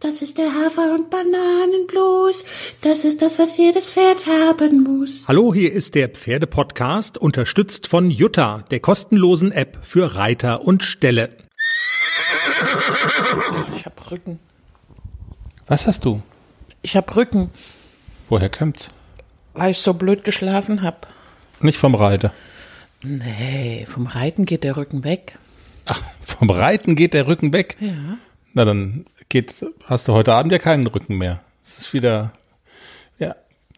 Das ist der Hafer- und Bananenblues. Das ist das, was jedes Pferd haben muss. Hallo, hier ist der Pferdepodcast, unterstützt von Jutta, der kostenlosen App für Reiter und Ställe. Ich hab Rücken. Was hast du? Ich hab Rücken, Woher kommt's? weil ich so blöd geschlafen hab. Nicht vom Reiter. Nee, vom Reiten geht der Rücken weg. Ach, vom Reiten geht der Rücken weg. Ja. Na, dann geht, hast du heute Abend ja keinen Rücken mehr. Es ist wieder, ja,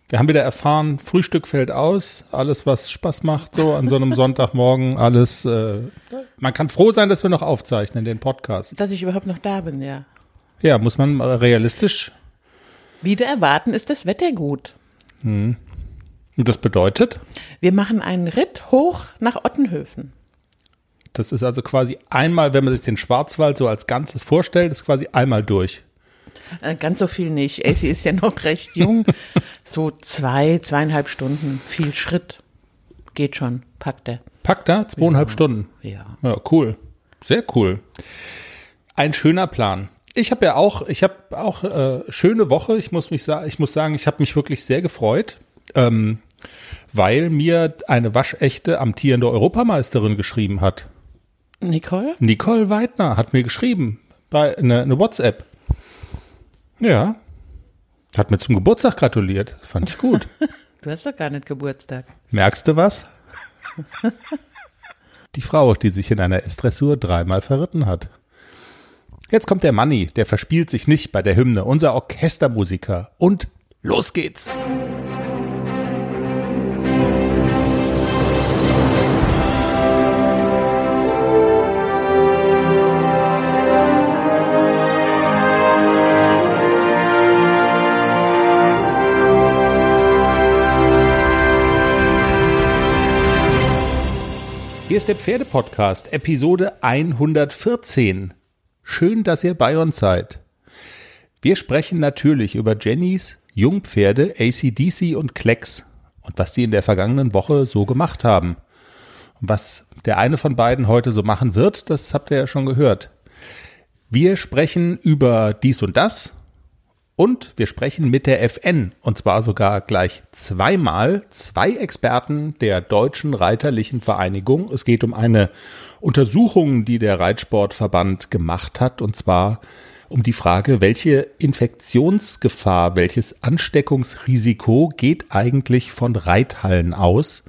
wir haben wieder erfahren, Frühstück fällt aus, alles, was Spaß macht, so an so einem Sonntagmorgen, alles, äh, man kann froh sein, dass wir noch aufzeichnen, den Podcast. Dass ich überhaupt noch da bin, ja. Ja, muss man realistisch, Wieder erwarten ist das Wetter gut. und das bedeutet, Wir machen einen Ritt hoch nach Ottenhöfen. Das ist also quasi einmal, wenn man sich den Schwarzwald so als Ganzes vorstellt, ist quasi einmal durch. Äh, ganz so viel nicht. Ey, sie ist ja noch recht jung. So zwei, zweieinhalb Stunden. Viel Schritt. Geht schon. Packt er. Packt da zweieinhalb Stunden. Ja. Ja, cool. Sehr cool. Ein schöner Plan. Ich habe ja auch, ich habe auch äh, schöne Woche. Ich muss mich sagen, ich muss sagen, ich habe mich wirklich sehr gefreut, ähm, weil mir eine waschechte amtierende Europameisterin geschrieben hat. Nicole? Nicole Weidner hat mir geschrieben bei eine, eine WhatsApp. Ja, hat mir zum Geburtstag gratuliert. Fand ich gut. Du hast doch gar nicht Geburtstag. Merkst du was? Die Frau, die sich in einer S-Dressur dreimal verritten hat. Jetzt kommt der Manni, der verspielt sich nicht bei der Hymne, unser Orchestermusiker. Und los geht's! Hier ist der Pferdepodcast, Episode 114. Schön, dass ihr bei uns seid. Wir sprechen natürlich über Jennys Jungpferde ACDC und Klecks und was die in der vergangenen Woche so gemacht haben. Und was der eine von beiden heute so machen wird, das habt ihr ja schon gehört. Wir sprechen über dies und das und wir sprechen mit der FN und zwar sogar gleich zweimal zwei Experten der Deutschen Reiterlichen Vereinigung. Es geht um eine Untersuchung, die der Reitsportverband gemacht hat und zwar um die Frage, welche Infektionsgefahr, welches Ansteckungsrisiko geht eigentlich von Reithallen aus?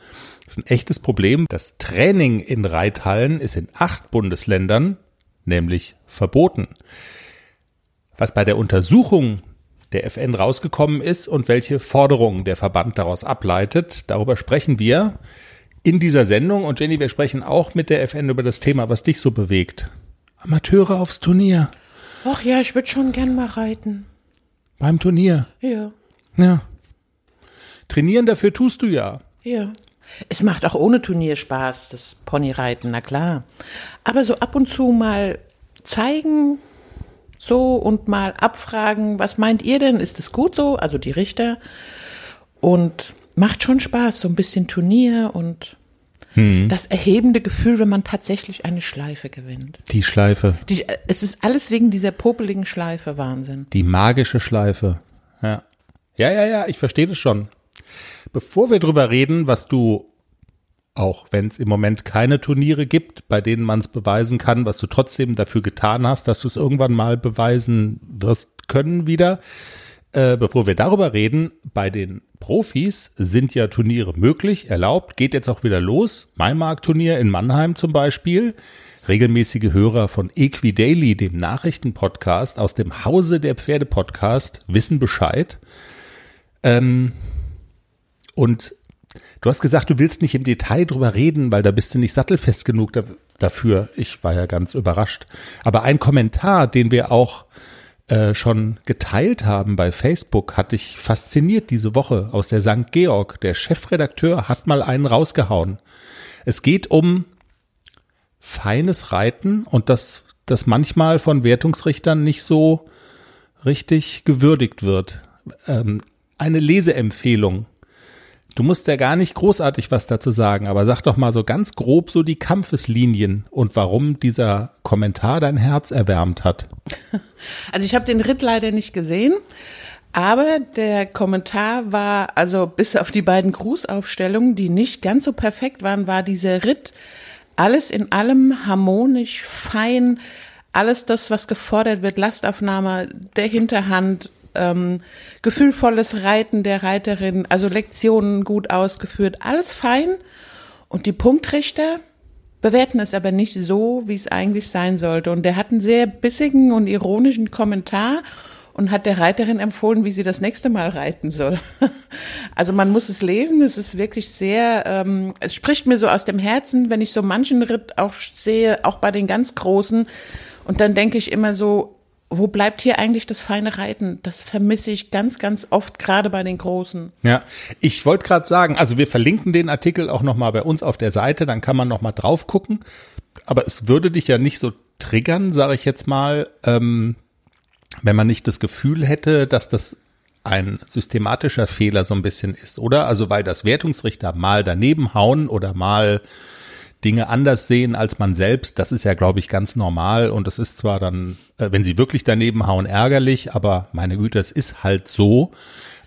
Das ist ein echtes Problem. Das Training in Reithallen ist in acht Bundesländern nämlich verboten. Was bei der Untersuchung der FN rausgekommen ist und welche Forderungen der Verband daraus ableitet. Darüber sprechen wir in dieser Sendung. Und Jenny, wir sprechen auch mit der FN über das Thema, was dich so bewegt. Amateure aufs Turnier. Ach ja, ich würde schon gern mal reiten. Beim Turnier. Ja. Ja. Trainieren dafür tust du ja. Ja. Es macht auch ohne Turnier Spaß, das Ponyreiten, na klar. Aber so ab und zu mal zeigen, so und mal abfragen, was meint ihr denn? Ist es gut so? Also die Richter. Und macht schon Spaß, so ein bisschen Turnier und das erhebende Gefühl, wenn man tatsächlich eine Schleife gewinnt. Die Schleife. Die, es ist alles wegen dieser popeligen Schleife Wahnsinn. Die magische Schleife. Ja. Ja, ja, ja, ich verstehe das schon. Bevor wir drüber reden, was du, auch wenn es im Moment keine Turniere gibt, bei denen man es beweisen kann, was du trotzdem dafür getan hast, dass du es irgendwann mal beweisen wirst können wieder. Äh, bevor wir darüber reden, bei den Profis sind ja Turniere möglich, erlaubt, geht jetzt auch wieder los. Maimarkt-Turnier in Mannheim zum Beispiel. Regelmäßige Hörer von Equidaily, dem Nachrichtenpodcast aus dem Hause der Pferdepodcast, wissen Bescheid. Ähm, und du hast gesagt, du willst nicht im Detail drüber reden, weil da bist du nicht sattelfest genug da, dafür. Ich war ja ganz überrascht. Aber ein Kommentar, den wir auch äh, schon geteilt haben bei Facebook, hat dich fasziniert diese Woche aus der St. Georg. Der Chefredakteur hat mal einen rausgehauen. Es geht um feines Reiten und das, das manchmal von Wertungsrichtern nicht so richtig gewürdigt wird. Ähm, eine Leseempfehlung. Du musst ja gar nicht großartig was dazu sagen, aber sag doch mal so ganz grob so die Kampfeslinien und warum dieser Kommentar dein Herz erwärmt hat. Also ich habe den Ritt leider nicht gesehen, aber der Kommentar war, also bis auf die beiden Grußaufstellungen, die nicht ganz so perfekt waren, war dieser Ritt alles in allem harmonisch, fein, alles das, was gefordert wird, Lastaufnahme der Hinterhand, ähm, gefühlvolles Reiten der Reiterin, also Lektionen gut ausgeführt, alles fein. Und die Punktrichter bewerten es aber nicht so, wie es eigentlich sein sollte. Und der hat einen sehr bissigen und ironischen Kommentar und hat der Reiterin empfohlen, wie sie das nächste Mal reiten soll. Also man muss es lesen, es ist wirklich sehr, ähm, es spricht mir so aus dem Herzen, wenn ich so manchen Ritt auch sehe, auch bei den ganz Großen. Und dann denke ich immer so, wo bleibt hier eigentlich das feine Reiten? Das vermisse ich ganz, ganz oft, gerade bei den Großen. Ja, ich wollte gerade sagen, also wir verlinken den Artikel auch nochmal bei uns auf der Seite, dann kann man nochmal drauf gucken. Aber es würde dich ja nicht so triggern, sage ich jetzt mal, ähm, wenn man nicht das Gefühl hätte, dass das ein systematischer Fehler so ein bisschen ist, oder? Also weil das Wertungsrichter mal daneben hauen oder mal Dinge anders sehen als man selbst, das ist ja, glaube ich, ganz normal und das ist zwar dann, äh, wenn sie wirklich daneben hauen, ärgerlich, aber meine Güte, es ist halt so.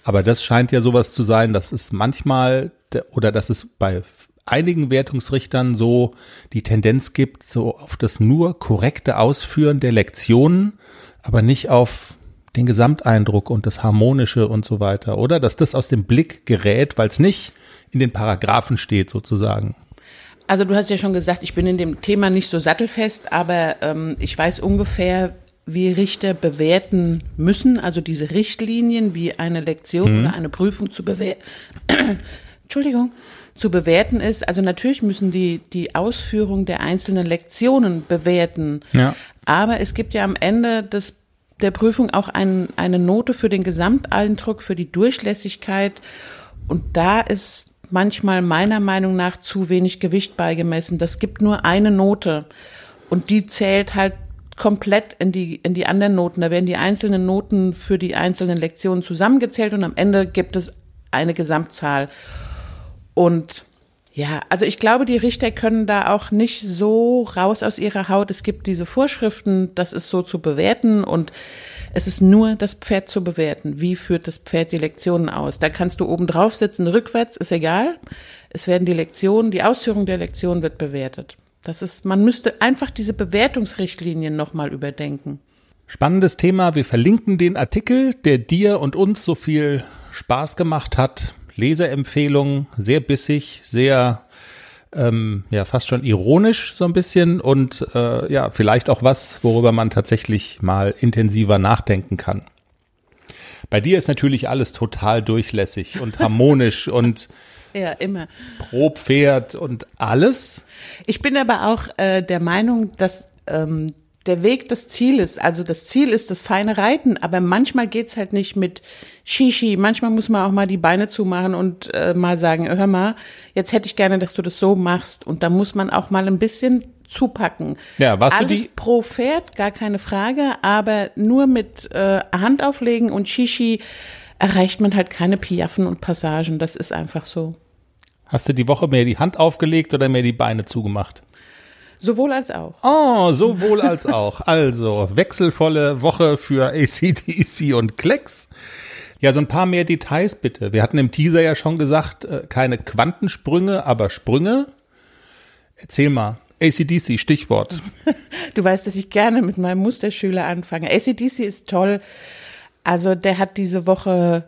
Aber das scheint ja sowas zu sein, dass es manchmal oder dass es bei einigen Wertungsrichtern so die Tendenz gibt, so auf das nur korrekte Ausführen der Lektionen, aber nicht auf den Gesamteindruck und das Harmonische und so weiter, oder? Dass das aus dem Blick gerät, weil es nicht in den Paragraphen steht sozusagen. Also du hast ja schon gesagt, ich bin in dem Thema nicht so sattelfest, aber ähm, ich weiß ungefähr, wie Richter bewerten müssen, also diese Richtlinien, wie eine Lektion mhm. oder eine Prüfung zu bewerten. Entschuldigung, zu bewerten ist. Also natürlich müssen die die Ausführung der einzelnen Lektionen bewerten. Ja. Aber es gibt ja am Ende des der Prüfung auch ein, eine Note für den Gesamteindruck, für die Durchlässigkeit. Und da ist manchmal meiner Meinung nach zu wenig Gewicht beigemessen. Das gibt nur eine Note und die zählt halt komplett in die, in die anderen Noten. Da werden die einzelnen Noten für die einzelnen Lektionen zusammengezählt und am Ende gibt es eine Gesamtzahl. Und ja, also ich glaube, die Richter können da auch nicht so raus aus ihrer Haut. Es gibt diese Vorschriften, das ist so zu bewerten und es ist nur das Pferd zu bewerten. Wie führt das Pferd die Lektionen aus? Da kannst du oben drauf sitzen, rückwärts, ist egal. Es werden die Lektionen, die Ausführung der Lektion wird bewertet. Das ist, man müsste einfach diese Bewertungsrichtlinien nochmal überdenken. Spannendes Thema. Wir verlinken den Artikel, der dir und uns so viel Spaß gemacht hat. Leserempfehlung, sehr bissig, sehr ähm, ja fast schon ironisch so ein bisschen und äh, ja vielleicht auch was, worüber man tatsächlich mal intensiver nachdenken kann. Bei dir ist natürlich alles total durchlässig und harmonisch und ja, immer. Pro Pferd und alles. Ich bin aber auch äh, der Meinung, dass ähm, der Weg das Ziel ist. Also das Ziel ist das feine Reiten, aber manchmal geht's halt nicht mit Shishi. Manchmal muss man auch mal die Beine zumachen und äh, mal sagen, hör mal, jetzt hätte ich gerne, dass du das so machst. Und da muss man auch mal ein bisschen zupacken. Ja, warst Alles du die? pro Pferd, gar keine Frage, aber nur mit äh, Hand auflegen und Shishi erreicht man halt keine Piaffen und Passagen. Das ist einfach so. Hast du die Woche mehr die Hand aufgelegt oder mehr die Beine zugemacht? Sowohl als auch. Oh, sowohl als auch. Also, wechselvolle Woche für ACDC und Klecks. Ja, so ein paar mehr Details bitte. Wir hatten im Teaser ja schon gesagt, äh, keine Quantensprünge, aber Sprünge. Erzähl mal. ACDC, Stichwort. Du weißt, dass ich gerne mit meinem Musterschüler anfange. ACDC ist toll. Also der hat diese Woche,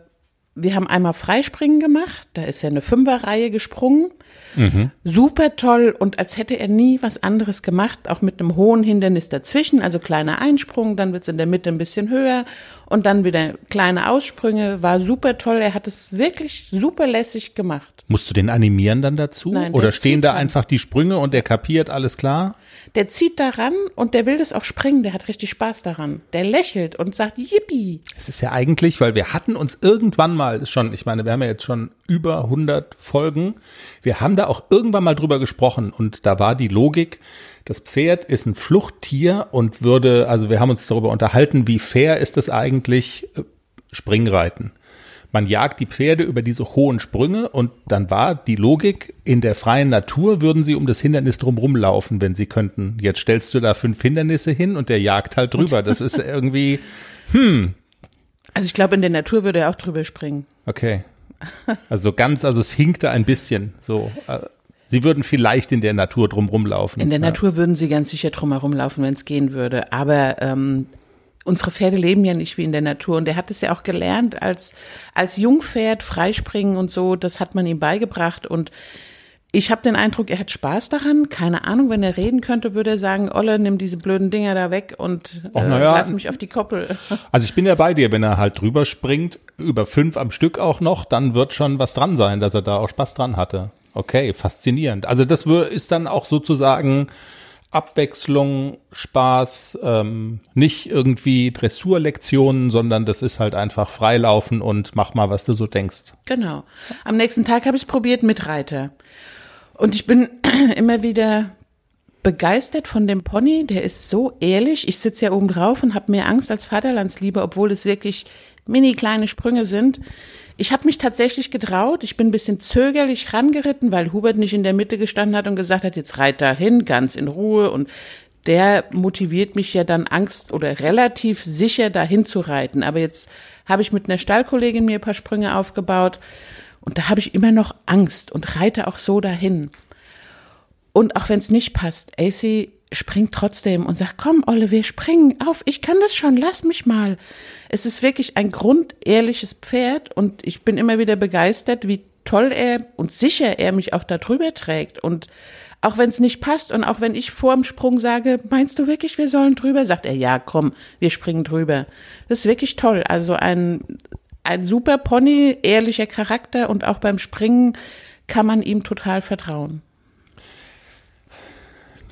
wir haben einmal Freispringen gemacht, da ist er eine Fünferreihe gesprungen. Mhm. Super toll und als hätte er nie was anderes gemacht, auch mit einem hohen Hindernis dazwischen, also kleiner Einsprung, dann wird es in der Mitte ein bisschen höher und dann wieder kleine Aussprünge, war super toll. Er hat es wirklich super lässig gemacht. Musst du den animieren dann dazu? Nein, Oder stehen da dran. einfach die Sprünge und der kapiert alles klar? Der zieht daran und der will das auch springen, der hat richtig Spaß daran. Der lächelt und sagt Yippie. Es ist ja eigentlich, weil wir hatten uns irgendwann mal schon, ich meine, wir haben ja jetzt schon über 100 Folgen, wir haben da auch irgendwann mal drüber gesprochen und da war die Logik, das Pferd ist ein Fluchttier und würde, also wir haben uns darüber unterhalten, wie fair ist es eigentlich, äh, Springreiten. Man jagt die Pferde über diese hohen Sprünge und dann war die Logik, in der freien Natur würden sie um das Hindernis drumherum laufen, wenn sie könnten. Jetzt stellst du da fünf Hindernisse hin und der jagt halt drüber. Das ist irgendwie, Also ich glaube, in der Natur würde er auch drüber springen. okay. Also ganz, also es hinkte ein bisschen so. äh, Sie würden vielleicht in der Natur drumherum laufen. In der ja. Natur würden sie ganz sicher drumherum laufen, wenn es gehen würde. Aber ähm, unsere Pferde leben ja nicht wie in der Natur. Und er hat es ja auch gelernt als, als Jungpferd, Freispringen und so. Das hat man ihm beigebracht. Und ich habe den Eindruck, er hat Spaß daran. Keine Ahnung, wenn er reden könnte, würde er sagen, Olle, nimm diese blöden Dinger da weg und äh, ja. lass mich auf die Koppel. Also ich bin ja bei dir, wenn er halt drüber springt, über fünf am Stück auch noch, dann wird schon was dran sein, dass er da auch Spaß dran hatte. Okay, faszinierend. Also das ist dann auch sozusagen Abwechslung, Spaß, ähm, nicht irgendwie Dressurlektionen, sondern das ist halt einfach Freilaufen und mach mal, was du so denkst. Genau. Am nächsten Tag habe ich es probiert mit Reiter. Und ich bin immer wieder begeistert von dem Pony. Der ist so ehrlich. Ich sitze ja oben drauf und habe mehr Angst als Vaterlandsliebe, obwohl es wirklich mini kleine Sprünge sind. Ich habe mich tatsächlich getraut. Ich bin ein bisschen zögerlich rangeritten, weil Hubert nicht in der Mitte gestanden hat und gesagt hat, jetzt reit da hin, ganz in Ruhe. Und der motiviert mich ja dann Angst oder relativ sicher dahin zu reiten. Aber jetzt habe ich mit einer Stallkollegin mir ein paar Sprünge aufgebaut und da habe ich immer noch Angst und reite auch so dahin. Und auch wenn es nicht passt, AC springt trotzdem und sagt, komm, Olle, wir springen auf, ich kann das schon, lass mich mal. Es ist wirklich ein grundehrliches Pferd und ich bin immer wieder begeistert, wie toll er und sicher er mich auch da drüber trägt. Und auch wenn es nicht passt und auch wenn ich vor dem Sprung sage, meinst du wirklich, wir sollen drüber, sagt er, ja, komm, wir springen drüber. Das ist wirklich toll. Also ein, ein super Pony, ehrlicher Charakter und auch beim Springen kann man ihm total vertrauen.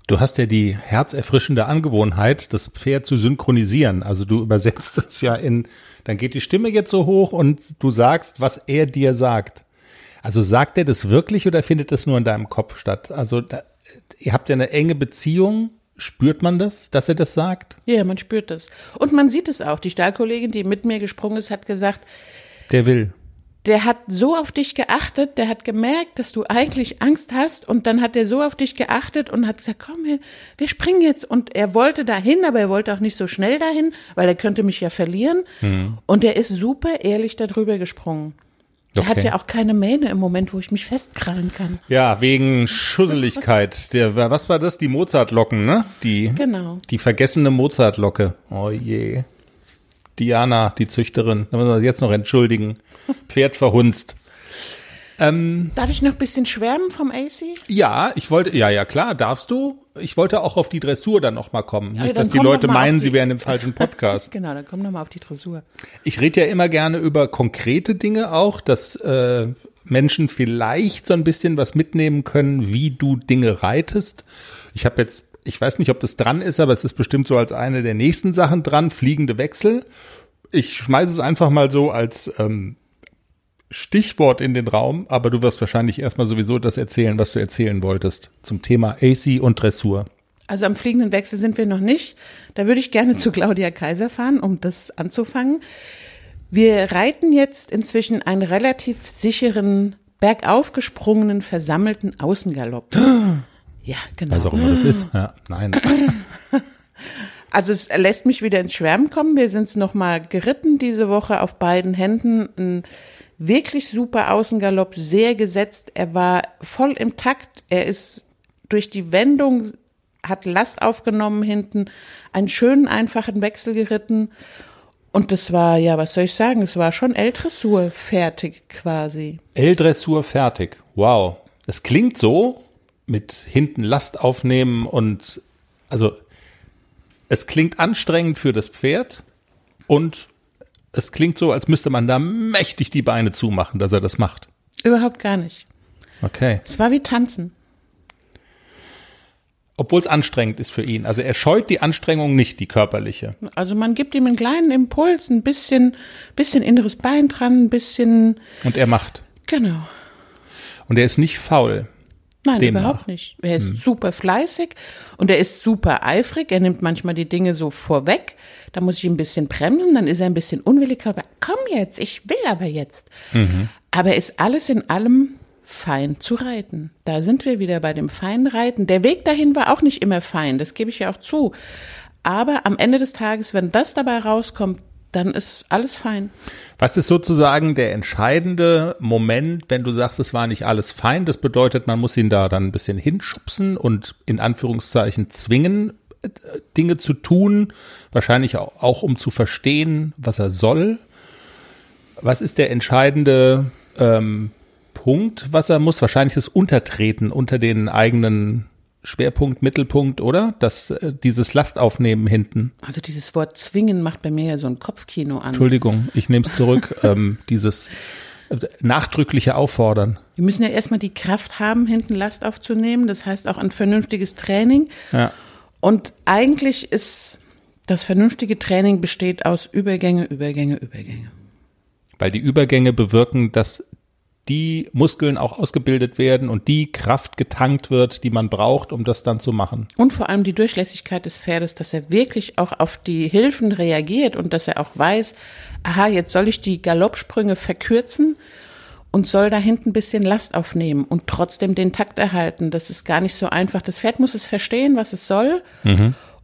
Du hast ja die herzerfrischende Angewohnheit, das Pferd zu synchronisieren. Also du übersetzt es ja in, dann geht die Stimme jetzt so hoch und du sagst, was er dir sagt. Also sagt er das wirklich oder findet das nur in deinem Kopf statt? Also da, ihr habt ja eine enge Beziehung. Spürt man das, dass er das sagt? Ja, man spürt das. Und man sieht es auch. Die Stallkollegin, die mit mir gesprungen ist, hat gesagt, Der will. Der hat so auf dich geachtet, der hat gemerkt, dass du eigentlich Angst hast und dann hat er so auf dich geachtet und hat gesagt, komm, wir, wir springen jetzt. Und er wollte dahin, aber er wollte auch nicht so schnell dahin, weil er könnte mich ja verlieren. Und er ist super ehrlich darüber gesprungen. Er hat Okay. ja auch keine Mähne im Moment, wo ich mich festkrallen kann. Ja, wegen Schusseligkeit. Der, was war das? Die Mozartlocken, ne? Die, Genau. die vergessene Mozartlocke. Oh je. Diana, die Züchterin. Da müssen wir uns jetzt noch entschuldigen. Pferd verhunzt. Darf ich noch ein bisschen schwärmen vom AC? Ja, ich wollte, ja, ja, klar, darfst du. Ich wollte auch auf die Dressur dann noch mal kommen. Ja, Nicht, dass die Leute meinen, die- sie wären im falschen Podcast. Genau, dann komm noch mal auf die Dressur. Ich rede ja immer gerne über konkrete Dinge auch, dass äh, Menschen vielleicht so ein bisschen was mitnehmen können, wie du Dinge reitest. Ich habe jetzt, ich weiß nicht, ob das dran ist, aber es ist bestimmt so als eine der nächsten Sachen dran, fliegende Wechsel. Ich schmeiße es einfach mal so als ähm, Stichwort in den Raum, aber du wirst wahrscheinlich erstmal sowieso das erzählen, was du erzählen wolltest zum Thema AC und Dressur. Also am fliegenden Wechsel sind wir noch nicht. Da würde ich gerne zu Claudia Kaiser fahren, um das anzufangen. Wir reiten jetzt inzwischen einen relativ sicheren, bergauf gesprungenen, versammelten Außengalopp. Ja, genau. Was auch immer das ist. Ja, nein. Also es lässt mich wieder ins Schwärmen kommen. Wir sind noch mal geritten diese Woche auf beiden Händen. Ein wirklich super Außengalopp, sehr gesetzt. Er war voll im Takt. Er ist durch die Wendung, hat Last aufgenommen hinten, einen schönen, einfachen Wechsel geritten. Und das war, ja, was soll ich sagen, es war schon L-Dressur fertig quasi. L-Dressur fertig. Wow. Es klingt so mit hinten Last aufnehmen und also es klingt anstrengend für das Pferd und es klingt so, als müsste man da mächtig die Beine zumachen, dass er das macht. Überhaupt gar nicht. Okay. Es war wie Tanzen. Obwohl es anstrengend ist für ihn. Also er scheut die Anstrengung nicht, die körperliche. Also man gibt ihm einen kleinen Impuls, ein bisschen, bisschen inneres Bein dran, ein bisschen, Und er macht. genau. Und er ist nicht faul. Nein, Demnach. überhaupt nicht. Er ist super fleißig und er ist super eifrig. Er nimmt manchmal die Dinge so vorweg. Da muss ich ihn ein bisschen bremsen, dann ist er ein bisschen unwillig. Aber komm jetzt, ich will aber jetzt. Aber er ist alles in allem fein zu reiten. Da sind wir wieder bei dem feinen Reiten. Der Weg dahin war auch nicht immer fein, das gebe ich ja auch zu. Aber am Ende des Tages, wenn das dabei rauskommt, dann ist alles fein. Was ist sozusagen der entscheidende Moment, wenn du sagst, es war nicht alles fein? Das bedeutet, man muss ihn da dann ein bisschen hinschubsen und in Anführungszeichen zwingen, äh, Dinge zu tun, wahrscheinlich auch, auch um zu verstehen, was er soll. Was ist der entscheidende ähm, Punkt, was er muss? Wahrscheinlich das Untertreten unter den eigenen Schwerpunkt, Mittelpunkt, oder? Das, äh, dieses Lastaufnehmen hinten. Also dieses Wort zwingen macht bei mir ja so ein Kopfkino an. Entschuldigung, ich nehme es zurück. ähm, dieses äh, nachdrückliche Auffordern. Wir müssen ja erstmal die Kraft haben, hinten Last aufzunehmen. Das heißt auch ein vernünftiges Training. Ja. Und eigentlich ist das vernünftige Training besteht aus Übergänge, Übergänge, Übergänge. Weil die Übergänge bewirken, dass die Muskeln auch ausgebildet werden und die Kraft getankt wird, die man braucht, um das dann zu machen. Und vor allem die Durchlässigkeit des Pferdes, dass er wirklich auch auf die Hilfen reagiert und dass er auch weiß, aha, jetzt soll ich die Galoppsprünge verkürzen und soll da hinten ein bisschen Last aufnehmen und trotzdem den Takt erhalten. Das ist gar nicht so einfach. Das Pferd muss es verstehen, was es soll.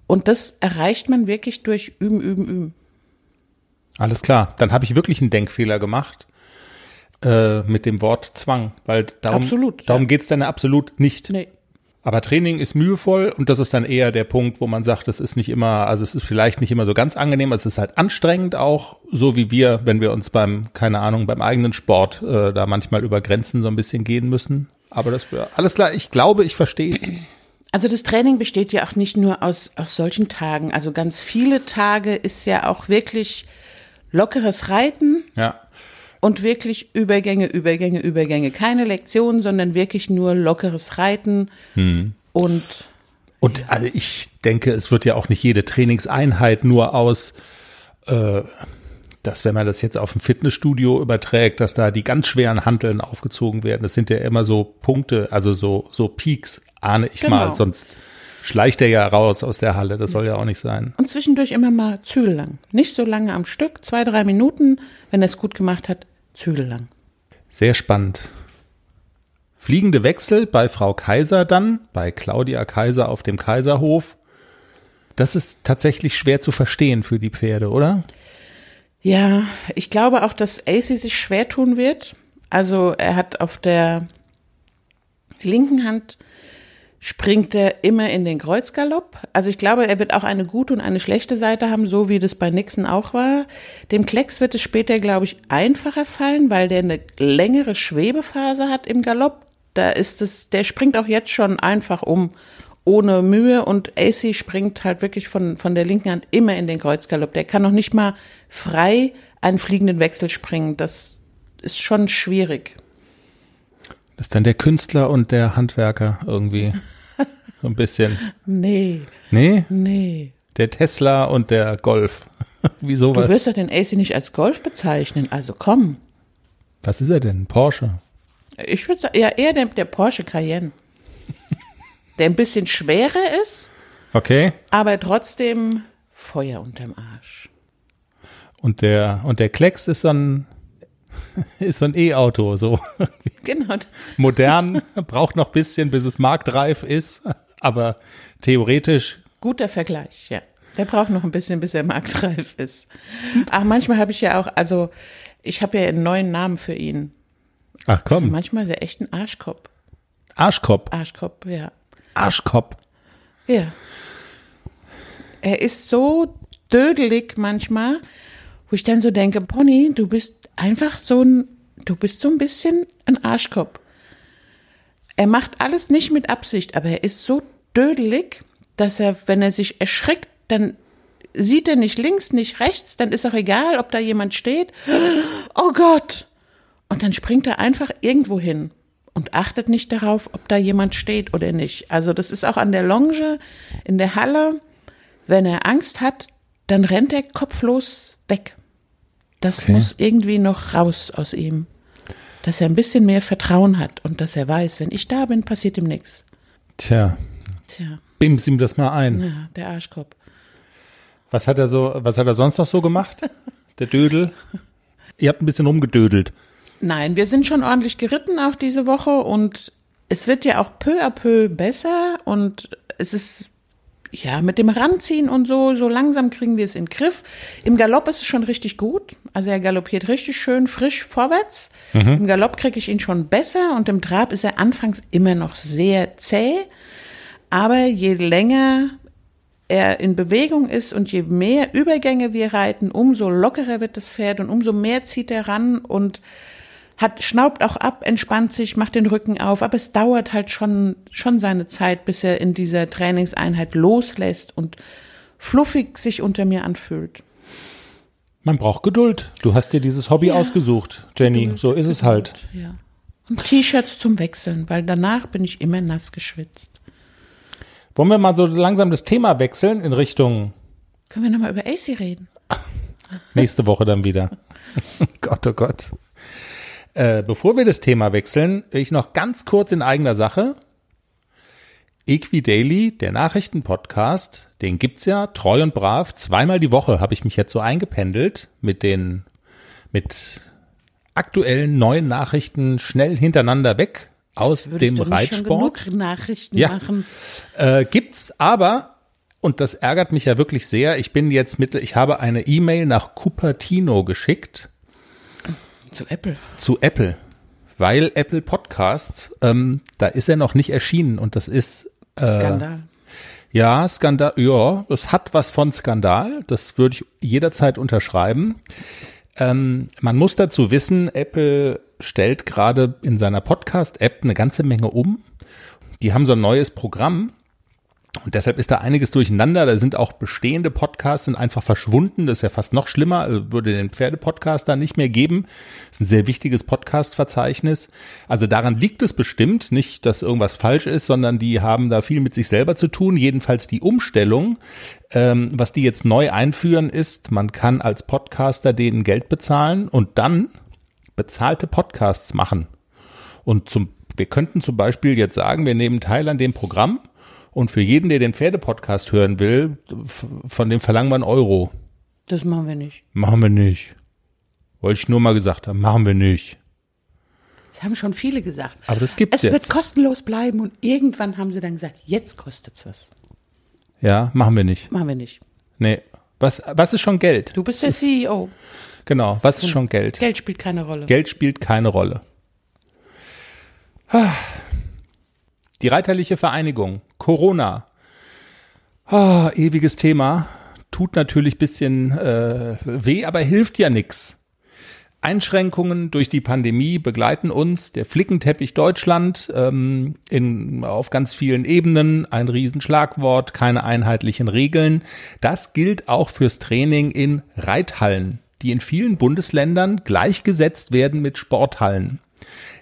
Und das erreicht man wirklich durch Üben, Üben, Üben. Alles klar. Dann habe ich wirklich einen Denkfehler gemacht äh, mit dem Wort Zwang, weil darum, Absolut, darum ja. geht's dann absolut nicht. Nee. Aber Training ist mühevoll und das ist dann eher der Punkt, wo man sagt, es ist nicht immer, also es ist vielleicht nicht immer so ganz angenehm, es ist halt anstrengend auch, so wie wir, wenn wir uns beim, keine Ahnung, beim eigenen Sport äh, da manchmal über Grenzen so ein bisschen gehen müssen. Aber das alles klar, ich glaube, ich verstehe es. Also das Training besteht ja auch nicht nur aus, aus solchen Tagen. Also ganz viele Tage ist ja auch wirklich lockeres Reiten Ja. Und wirklich Übergänge, Übergänge, Übergänge. Keine Lektion, sondern wirklich nur lockeres Reiten und Und also ich denke, es wird ja auch nicht jede Trainingseinheit nur aus, äh, dass wenn man das jetzt auf ein Fitnessstudio überträgt, dass da die ganz schweren Hanteln aufgezogen werden. Das sind ja immer so Punkte, also so, so Peaks, ahne ich Genau. mal, sonst schleicht er ja raus aus der Halle. Das soll ja auch nicht sein. Und zwischendurch immer mal zügellang. Nicht so lange am Stück, zwei, drei Minuten. Wenn er es gut gemacht hat, zügellang. Sehr spannend. Fliegende Wechsel bei Frau Kaiser dann, bei Claudia Kaiser auf dem Kaiserhof. Das ist tatsächlich schwer zu verstehen für die Pferde, oder? Ja, ich glaube auch, dass AC sich schwer tun wird. Also er hat auf der linken Hand springt er immer in den Kreuzgalopp. Also ich glaube, er wird auch eine gute und eine schlechte Seite haben, so wie das bei Nixon auch war. Dem Klecks wird es später, glaube ich, einfacher fallen, weil der eine längere Schwebephase hat im Galopp. Da ist es, der springt auch jetzt schon einfach um, ohne Mühe und AC springt halt wirklich von, von der linken Hand immer in den Kreuzgalopp. Der kann noch nicht mal frei einen fliegenden Wechsel springen. Das ist schon schwierig. Das ist dann der Künstler und der Handwerker irgendwie. So ein bisschen. Nee, Nee? nee. Der Tesla und der Golf. Wie Du sowas. wirst doch den AC nicht als Golf bezeichnen, also komm. Was ist er denn? Porsche. Ich würde sagen, ja, eher der, der Porsche Cayenne. Der ein bisschen schwerer ist, Okay. aber trotzdem Feuer unterm Arsch. Und der, und der Klecks ist ein, ist so ein E-Auto, so Genau. modern, braucht noch bisschen, bis es marktreif ist, aber theoretisch, Guter Vergleich, ja. Der braucht noch ein bisschen, bis er marktreif ist. Ach, manchmal habe ich ja auch, also ich habe ja einen neuen Namen für ihn. ach komm, Manchmal ist er echt ein Arschkopf. Arschkopf, Arschkopf, ja. Arschkopf. Ja. Er ist so dödelig manchmal, wo ich dann so denke, Pony, du bist einfach so ein, du bist so ein bisschen ein Arschkopf. Er macht alles nicht mit Absicht, aber er ist so dödelig, dass er, wenn er sich erschreckt, dann sieht er nicht links, nicht rechts, dann ist auch egal, ob da jemand steht. Oh Gott! Und dann springt er einfach irgendwo hin und achtet nicht darauf, ob da jemand steht oder nicht. Also das ist auch an der Longe, in der Halle. Wenn er Angst hat, dann rennt er kopflos weg. Das Okay. muss irgendwie noch raus aus ihm. dass er ein bisschen mehr Vertrauen hat und dass er weiß, wenn ich da bin, passiert ihm nichts. Tja, Tja, bims ihm das mal ein. ja, der Arschkopf. Was hat er so, was hat er sonst noch so gemacht? Der Dödel? Ihr habt ein bisschen rumgedödelt. Nein, wir sind schon ordentlich geritten auch diese Woche und es wird ja auch peu à peu besser und es ist ja mit dem Ranziehen und so, so langsam kriegen wir es in den Griff. Im Galopp ist es schon richtig gut. Also er galoppiert richtig schön frisch vorwärts. Im Galopp kriege ich ihn schon besser und im Trab ist er anfangs immer noch sehr zäh. Aber je länger er in Bewegung ist und je mehr Übergänge wir reiten, umso lockerer wird das Pferd und umso mehr zieht er ran und hat, schnaubt auch ab, entspannt sich, macht den Rücken auf, aber es dauert halt schon, schon seine Zeit, bis er in dieser Trainingseinheit loslässt und fluffig sich unter mir anfühlt. Man braucht Geduld. Du hast dir dieses Hobby Ja. ausgesucht, Jenny. so ist es halt. Ja. Und T-Shirts zum Wechseln, weil danach bin ich immer nass geschwitzt. Wollen wir mal so langsam das Thema wechseln in Richtung Können wir nochmal über AC reden? nächste Woche dann wieder? Gott, oh Gott. Äh, bevor wir das Thema wechseln, will ich noch ganz kurz in eigener Sache. Equidaily, der Nachrichtenpodcast, den gibt's ja treu und brav. Zweimal die Woche habe ich mich jetzt so eingependelt mit den, mit aktuellen neuen Nachrichten schnell hintereinander weg aus dem Reitsport. genug Nachrichten Ja. machen. Äh, gibt's aber, und das ärgert mich ja wirklich sehr, ich bin jetzt mit, ich habe eine E-Mail nach Cupertino geschickt Zu Apple. zu Apple, weil Apple Podcasts, ähm, da ist er noch nicht erschienen und das ist äh, Skandal. ja Skandal, ja, das hat was von Skandal, das würde ich jederzeit unterschreiben. Ähm, man muss dazu wissen, Apple stellt gerade in seiner Podcast-App eine ganze Menge um. Die haben so ein neues Programm, und deshalb ist da einiges durcheinander. Da sind auch bestehende Podcasts sind einfach verschwunden. Das ist ja fast noch schlimmer. Also Würde den Pferdepodcast da nicht mehr geben. Das ist ein sehr wichtiges Podcast-Verzeichnis. Also daran liegt es bestimmt. Nicht, dass irgendwas falsch ist, sondern die haben da viel mit sich selber zu tun. Jedenfalls die Umstellung, ähm, was die jetzt neu einführen, ist, man kann als Podcaster denen Geld bezahlen und dann bezahlte Podcasts machen. Und zum, wir könnten zum Beispiel jetzt sagen, wir nehmen teil an dem Programm und für jeden, der den Pferdepodcast hören will, von dem verlangen wir einen Euro. Das machen wir nicht. Machen wir nicht. Wollte ich nur mal gesagt haben, machen wir nicht. Das haben schon viele gesagt. Aber das gibt's Es wird jetzt. kostenlos bleiben und irgendwann haben sie dann gesagt, jetzt kostet's was. Ja, machen wir nicht. Machen wir nicht. Nee. Was, was ist schon Geld? Du bist der CEO. Genau, was ist schon Geld? Geld spielt keine Rolle. Geld spielt keine Rolle. Die Reiterliche Vereinigung, Corona. Ah, ewiges Thema. Tut natürlich bisschen äh, weh, aber hilft ja nix. Einschränkungen durch die Pandemie begleiten uns. Der Flickenteppich Deutschland ähm, in, auf ganz vielen Ebenen, ein Riesenschlagwort, keine einheitlichen Regeln. Das gilt auch fürs Training in Reithallen, die in vielen Bundesländern gleichgesetzt werden mit Sporthallen.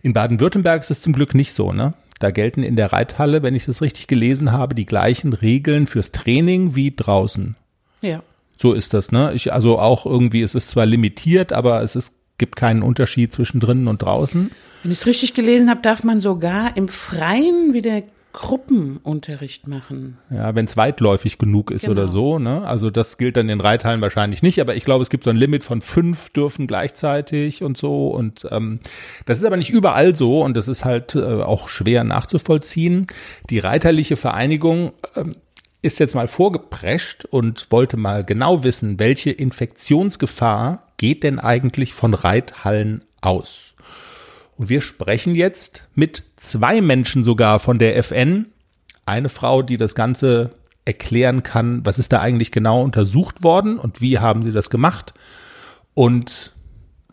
In Baden-Württemberg ist es zum Glück nicht so, ne? Da gelten in der Reithalle, wenn ich das richtig gelesen habe, die gleichen Regeln fürs Training wie draußen. Ja. So ist das, ne? Ich, also auch irgendwie, es ist zwar limitiert, aber es ist, gibt keinen Unterschied zwischen drinnen und draußen. Wenn ich es richtig gelesen habe, darf man sogar im Freien wieder Gruppenunterricht machen. Ja, wenn es weitläufig genug ist Genau. oder so, ne? Also das gilt dann in Reithallen wahrscheinlich nicht, aber ich glaube, es gibt so ein Limit von fünf dürfen gleichzeitig und so. Und ähm, das ist aber nicht überall so und das ist halt äh, auch schwer nachzuvollziehen. Die Reiterliche Vereinigung ähm, ist jetzt mal vorgeprescht und wollte mal genau wissen, welche Infektionsgefahr geht denn eigentlich von Reithallen aus? Und wir sprechen jetzt mit zwei Menschen sogar von der FN. Eine Frau, die das Ganze erklären kann, was ist da eigentlich genau untersucht worden und wie haben sie das gemacht. Und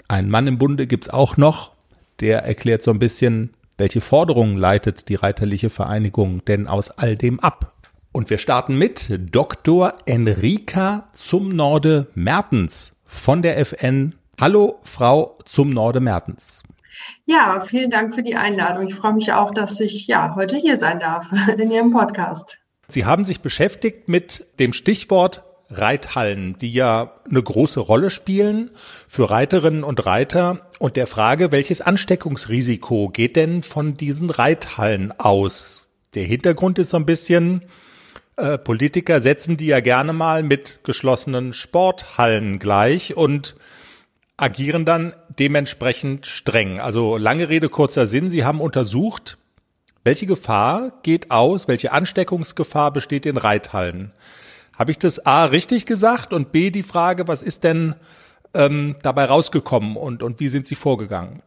einen Mann im Bunde gibt's auch noch, der erklärt so ein bisschen, welche Forderungen leitet die Reiterliche Vereinigung denn aus all dem ab. Und wir starten mit Dr. Enrika zum Norde Mertens von der FN. Hallo, Frau zum Norde Mertens. Ja, vielen Dank für die Einladung. Ich freue mich auch, dass ich ja heute hier sein darf in Ihrem Podcast. Sie haben sich beschäftigt mit dem Stichwort Reithallen, die ja eine große Rolle spielen für Reiterinnen und Reiter und der Frage, welches Ansteckungsrisiko geht denn von diesen Reithallen aus? Der Hintergrund ist so ein bisschen, äh, Politiker setzen die ja gerne mal mit geschlossenen Sporthallen gleich und agieren dann dementsprechend streng. Also lange Rede, kurzer Sinn. Sie haben untersucht, welche Gefahr geht aus, welche Ansteckungsgefahr besteht in Reithallen. Habe ich das A richtig gesagt und B die Frage, was ist denn ähm, dabei rausgekommen und, und wie sind Sie vorgegangen?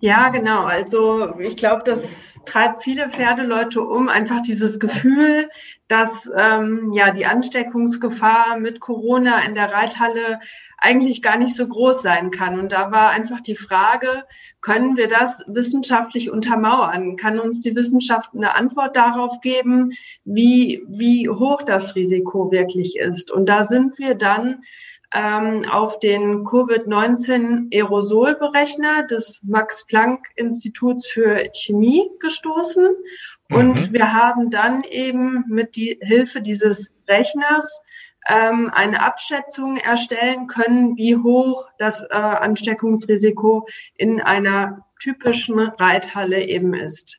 Ja, genau. Also ich glaube, das treibt viele Pferdeleute um, einfach dieses Gefühl, dass ähm, ja die Ansteckungsgefahr mit Corona in der Reithalle eigentlich gar nicht so groß sein kann. Und da war einfach die Frage, können wir das wissenschaftlich untermauern? Kann uns die Wissenschaft eine Antwort darauf geben, wie, wie hoch das Risiko wirklich ist? Und da sind wir dann ähm, auf den Covid-19-Aerosolberechner des Max-Planck-Instituts für Chemie gestoßen. Und mhm. wir haben dann eben mit die Hilfe dieses Rechners ähm, eine Abschätzung erstellen können, wie hoch das äh, Ansteckungsrisiko in einer typischen Reithalle eben ist.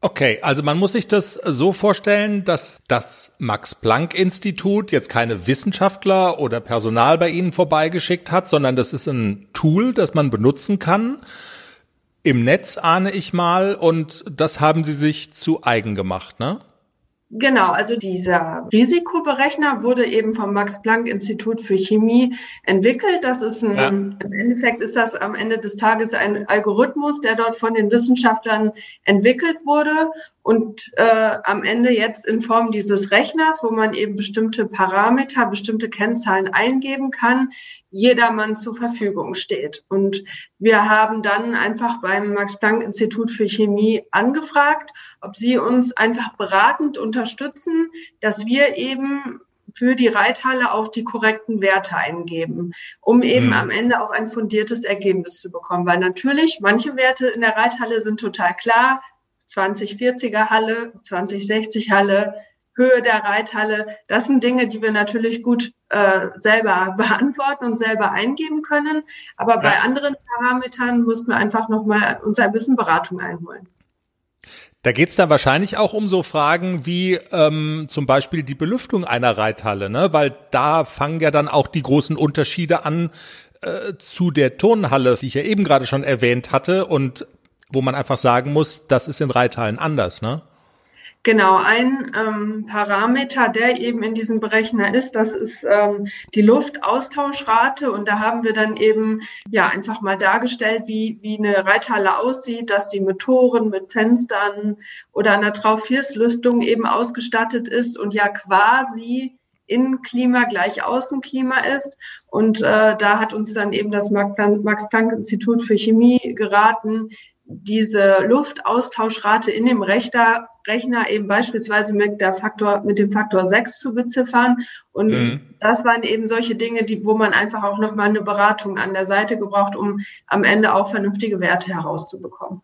Okay, also man muss sich das so vorstellen, dass das Max-Planck-Institut jetzt keine Wissenschaftler oder Personal bei Ihnen vorbeigeschickt hat, sondern das ist ein Tool, das man benutzen kann. Im Netz ahne ich mal und das haben Sie sich zu eigen gemacht, ne? Genau, also dieser Risikoberechner wurde eben vom Max-Planck-Institut für Chemie entwickelt. Das ist ein, ja. im Endeffekt ist das am Ende des Tages ein Algorithmus, der dort von den Wissenschaftlern entwickelt wurde und äh, am Ende jetzt in Form dieses Rechners, wo man eben bestimmte Parameter, bestimmte Kennzahlen eingeben kann, jedermann zur Verfügung steht. Und wir haben dann einfach beim Max-Planck-Institut für Chemie angefragt, ob sie uns einfach beratend unterstützen, dass wir eben für die Reithalle auch die korrekten Werte eingeben, um eben mhm. am Ende auch ein fundiertes Ergebnis zu bekommen. Weil natürlich, manche Werte in der Reithalle sind total klar, 2040er Halle, 2060 Halle, Höhe der Reithalle. Das sind Dinge, die wir natürlich gut äh, selber beantworten und selber eingeben können. Aber ja. bei anderen Parametern mussten wir einfach nochmal uns ein bisschen Beratung einholen. Da geht's dann wahrscheinlich auch um so Fragen wie ähm, zum Beispiel die Belüftung einer Reithalle, ne? weil da fangen ja dann auch die großen Unterschiede an äh, zu der Turnhalle, die ich ja eben gerade schon erwähnt hatte. Und wo man einfach sagen muss, das ist in Reithallen anders, ne? Genau, ein ähm, Parameter, der eben in diesem Berechner ist, das ist ähm, die Luftaustauschrate. Und da haben wir dann eben ja einfach mal dargestellt, wie, wie eine Reithalle aussieht, dass sie mit Toren, mit Fenstern oder einer Traufierslüftung eben ausgestattet ist und ja quasi Innenklima gleich Außenklima ist. Und äh, da hat uns dann eben das Max-Planck-Institut für Chemie geraten, diese Luftaustauschrate in dem Rechner, Rechner eben beispielsweise mit der Faktor, mit dem Faktor 6 zu beziffern. Und mhm. das waren eben solche Dinge, die, wo man einfach auch nochmal eine Beratung an der Seite gebraucht, um am Ende auch vernünftige Werte herauszubekommen.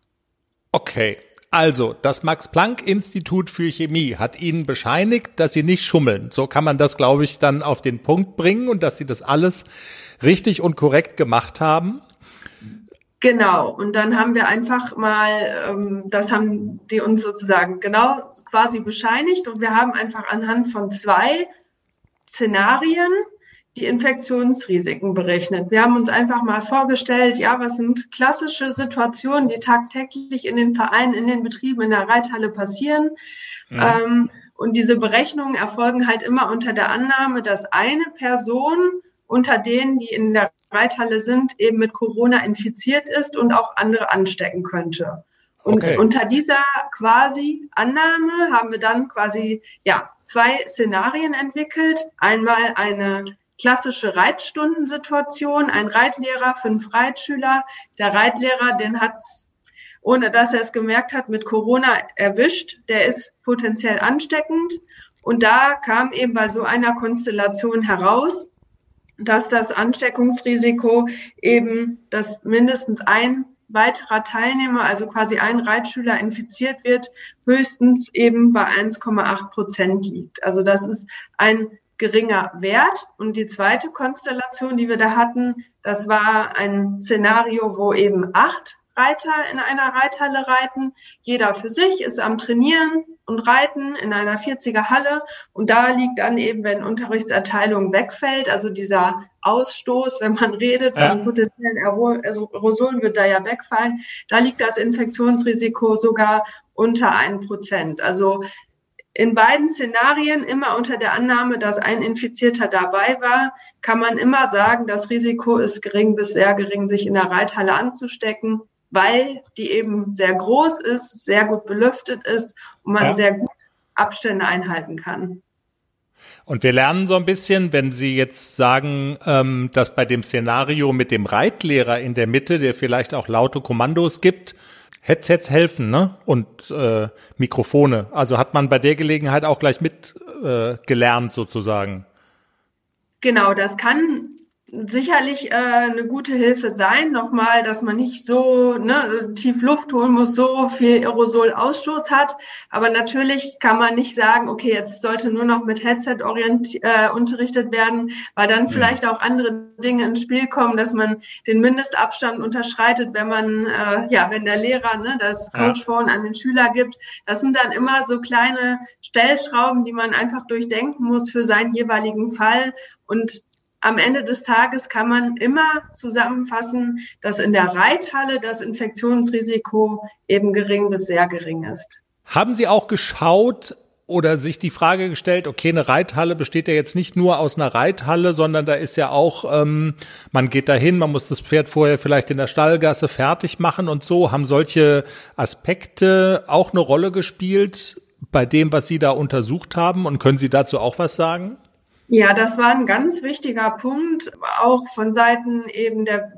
Okay. Also, das Max-Planck-Institut für Chemie hat Ihnen bescheinigt, dass Sie nicht schummeln. So kann man das, glaube ich, dann auf den Punkt bringen und dass Sie das alles richtig und korrekt gemacht haben. Genau, und dann haben wir einfach mal, ähm, das haben die uns sozusagen genau quasi bescheinigt und wir haben einfach anhand von zwei Szenarien die Infektionsrisiken berechnet. Wir haben uns einfach mal vorgestellt, ja, was sind klassische Situationen, die tagtäglich in den Vereinen, in den Betrieben, in der Reithalle passieren. Ja. Ähm, und diese Berechnungen erfolgen halt immer unter der Annahme, dass eine Person unter denen, die in der Reithalle sind, eben mit Corona infiziert ist und auch andere anstecken könnte. Und okay. unter dieser quasi Annahme haben wir dann quasi ja zwei Szenarien entwickelt. Einmal eine klassische Reitstundensituation, ein Reitlehrer, fünf Reitschüler. Der Reitlehrer, den hat's ohne dass er es gemerkt hat, mit Corona erwischt. Der ist potenziell ansteckend. Und da kam eben bei so einer Konstellation heraus, dass das Ansteckungsrisiko eben, dass mindestens ein weiterer Teilnehmer, also quasi ein Reitschüler infiziert wird, höchstens eben bei 1,8 Prozent liegt. Also das ist ein geringer Wert. Und die zweite Konstellation, die wir da hatten, das war ein Szenario, wo eben acht Reiter in einer Reithalle reiten. Jeder für sich ist am Trainieren und Reiten in einer 40er Halle. Und da liegt dann eben, wenn Unterrichtserteilung wegfällt, also dieser Ausstoß, wenn man redet, ja. von potenziellen also Aerosolen wird da ja wegfallen, da liegt das Infektionsrisiko sogar unter ein Prozent. Also in beiden Szenarien immer unter der Annahme, dass ein Infizierter dabei war, kann man immer sagen, das Risiko ist gering bis sehr gering, sich in der Reithalle anzustecken weil die eben sehr groß ist, sehr gut belüftet ist und man ja. sehr gut Abstände einhalten kann. Und wir lernen so ein bisschen, wenn Sie jetzt sagen, ähm, dass bei dem Szenario mit dem Reitlehrer in der Mitte, der vielleicht auch laute Kommandos gibt, Headsets helfen, ne? Und äh, Mikrofone. Also hat man bei der Gelegenheit auch gleich mit äh, sozusagen. Genau, das kann sicherlich äh, eine gute Hilfe sein, nochmal, dass man nicht so ne, tief Luft holen muss, so viel Aerosolausstoß hat. Aber natürlich kann man nicht sagen, okay, jetzt sollte nur noch mit Headset orient, äh, unterrichtet werden, weil dann vielleicht auch andere Dinge ins Spiel kommen, dass man den Mindestabstand unterschreitet, wenn man, äh, ja, wenn der Lehrer ne, das Coachphone an den Schüler gibt. Das sind dann immer so kleine Stellschrauben, die man einfach durchdenken muss für seinen jeweiligen Fall. Und am Ende des Tages kann man immer zusammenfassen, dass in der Reithalle das Infektionsrisiko eben gering bis sehr gering ist. Haben Sie auch geschaut, oder sich die Frage gestellt, okay, eine Reithalle besteht ja jetzt nicht nur aus einer Reithalle, sondern da ist ja auch, ähm, man geht dahin, man muss das Pferd vorher vielleicht in der Stallgasse fertig machen und so. Haben solche Aspekte auch eine Rolle gespielt bei dem, was Sie da untersucht haben? Und können Sie dazu auch was sagen? Ja, das war ein ganz wichtiger Punkt, auch von Seiten eben der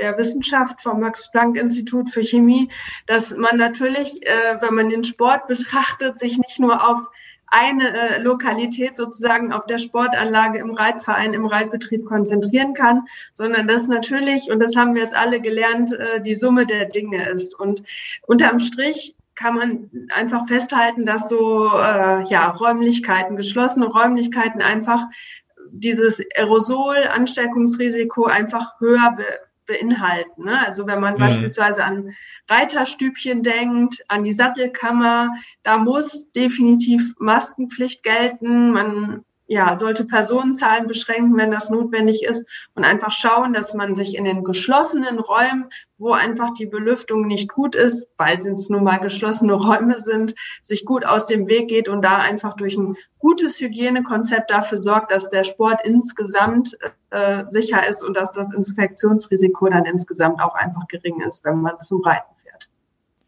der Wissenschaft vom Max-Planck-Institut für Chemie, dass man natürlich, äh, wenn man den Sport betrachtet, sich nicht nur auf eine äh, Lokalität sozusagen auf der Sportanlage im Reitverein, im Reitbetrieb konzentrieren kann, sondern das natürlich, und das haben wir jetzt alle gelernt, äh, die Summe der Dinge ist. Und unterm Strich kann man einfach festhalten, dass so äh, ja, Räumlichkeiten, geschlossene Räumlichkeiten einfach dieses Aerosol-Ansteckungsrisiko einfach höher be beinhalten. Ne? Also wenn man mhm. beispielsweise an Reiterstübchen denkt, an die Sattelkammer, da muss definitiv Maskenpflicht gelten. Man ja, sollte Personenzahlen beschränken, wenn das notwendig ist. Und einfach schauen, dass man sich in den geschlossenen Räumen, wo einfach die Belüftung nicht gut ist, weil es nun mal geschlossene Räume sind, sich gut aus dem Weg geht und da einfach durch ein gutes Hygienekonzept dafür sorgt, dass der Sport insgesamt äh, sicher ist und dass das Infektionsrisiko dann insgesamt auch einfach gering ist, wenn man zum Reiten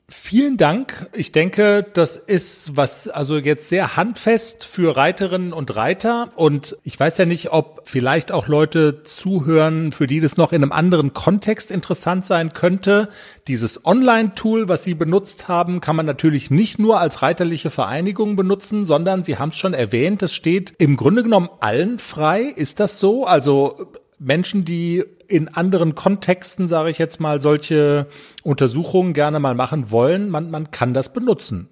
Vielen Dank. Ich denke, das ist was also jetzt sehr handfest für Reiterinnen und Reiter. Und ich weiß ja nicht, ob vielleicht auch Leute zuhören, für die das noch in einem anderen Kontext interessant sein könnte. Dieses Online-Tool, was Sie benutzt haben, kann man natürlich nicht nur als reiterliche Vereinigung benutzen, sondern Sie haben es schon erwähnt, es steht im Grunde genommen allen frei. Ist das so? Also Menschen, die in anderen Kontexten, sage ich jetzt mal, solche Untersuchungen gerne mal machen wollen, man, man kann das benutzen.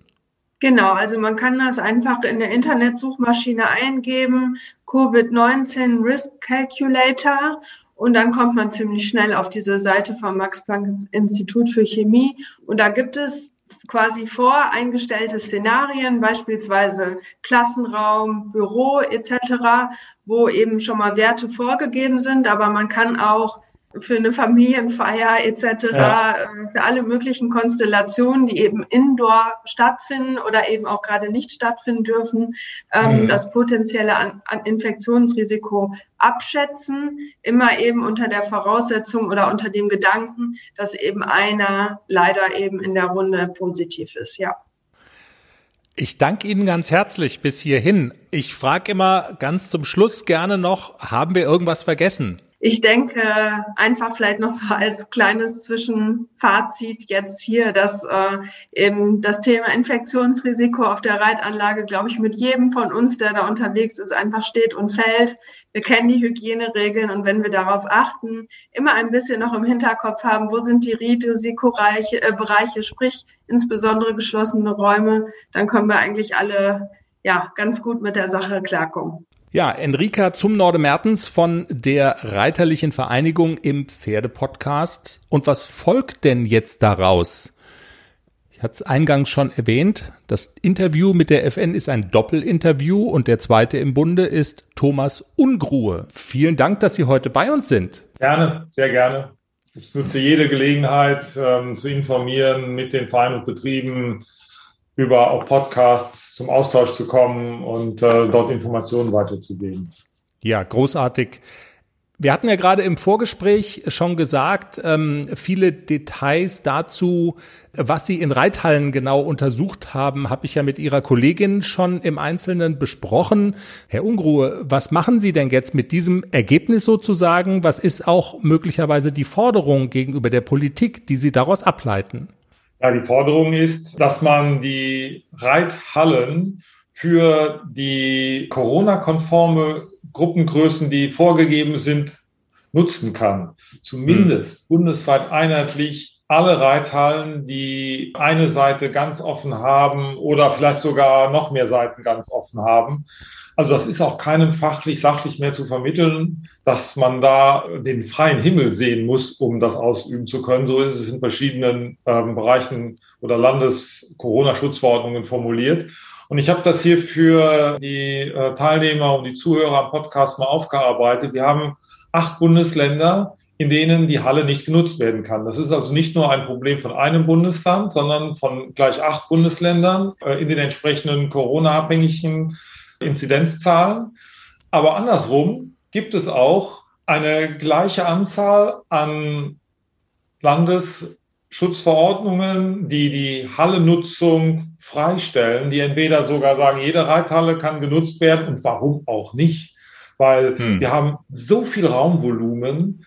Genau, also man kann das einfach in der Internetsuchmaschine eingeben, Covid-19 Risk Calculator und dann kommt man ziemlich schnell auf diese Seite vom Max Planck Institut für Chemie und da gibt es quasi voreingestellte Szenarien, beispielsweise Klassenraum, Büro etc., wo eben schon mal Werte vorgegeben sind, aber man kann auch für eine Familienfeier etc., ja. Äh, für alle möglichen Konstellationen, die eben indoor stattfinden oder eben auch gerade nicht stattfinden dürfen, ähm, mhm. das potenzielle an, an Infektionsrisiko abschätzen, immer eben unter der Voraussetzung oder unter dem Gedanken, dass eben einer leider eben in der Runde positiv ist, ja. Ich danke Ihnen ganz herzlich bis hierhin. Ich frage immer ganz zum Schluss gerne noch, haben wir irgendwas vergessen? Ich denke einfach vielleicht noch so als kleines Zwischenfazit jetzt hier, dass äh, eben das Thema Infektionsrisiko auf der Reitanlage, glaube ich, mit jedem von uns, der da unterwegs ist, einfach steht und fällt. Wir kennen die Hygieneregeln und wenn wir darauf achten, immer ein bisschen noch im Hinterkopf haben, wo sind die Risikobereiche, äh, Bereiche, sprich insbesondere geschlossene Räume, dann können wir eigentlich alle ja ganz gut mit der Sache klarkommen. Ja, Enrika zum Norde Mertens von der Reiterlichen Vereinigung im Pferdepodcast. Und was folgt denn jetzt daraus? Ich hatte es eingangs schon erwähnt. Das Interview mit der FN ist ein Doppelinterview und der zweite im Bunde ist Thomas Ungruhe. Vielen Dank, dass Sie heute bei uns sind. Gerne, sehr gerne. Ich nutze jede Gelegenheit ähm, zu informieren mit den Vereinen und Betrieben, über auch Podcasts zum Austausch zu kommen und äh, dort Informationen weiterzugeben. Ja, großartig. Wir hatten ja gerade im Vorgespräch schon gesagt, ähm, viele Details dazu, was Sie in Reithallen genau untersucht haben, habe ich ja mit Ihrer Kollegin schon im Einzelnen besprochen. Herr Ungruhe, was machen Sie denn jetzt mit diesem Ergebnis sozusagen? Was ist auch möglicherweise die Forderung gegenüber der Politik, die Sie daraus ableiten? Ja, die Forderung ist, dass man die Reithallen für die Corona-konforme Gruppengrößen, die vorgegeben sind, nutzen kann. Zumindest mhm. bundesweit einheitlich alle Reithallen, die eine Seite ganz offen haben oder vielleicht sogar noch mehr Seiten ganz offen haben, also das ist auch keinem fachlich, sachlich mehr zu vermitteln, dass man da den freien Himmel sehen muss, um das ausüben zu können. So ist es in verschiedenen ähm, Bereichen oder Landes-Corona-Schutzverordnungen formuliert. Und ich habe das hier für die äh, Teilnehmer und die Zuhörer am Podcast mal aufgearbeitet. Wir haben acht Bundesländer, in denen die Halle nicht genutzt werden kann. Das ist also nicht nur ein Problem von einem Bundesland, sondern von gleich acht Bundesländern äh, in den entsprechenden Corona-abhängigen Inzidenzzahlen. Aber andersrum gibt es auch eine gleiche Anzahl an Landesschutzverordnungen, die die Hallennutzung freistellen, die entweder sogar sagen, jede Reithalle kann genutzt werden und warum auch nicht, weil hm. wir haben so viel Raumvolumen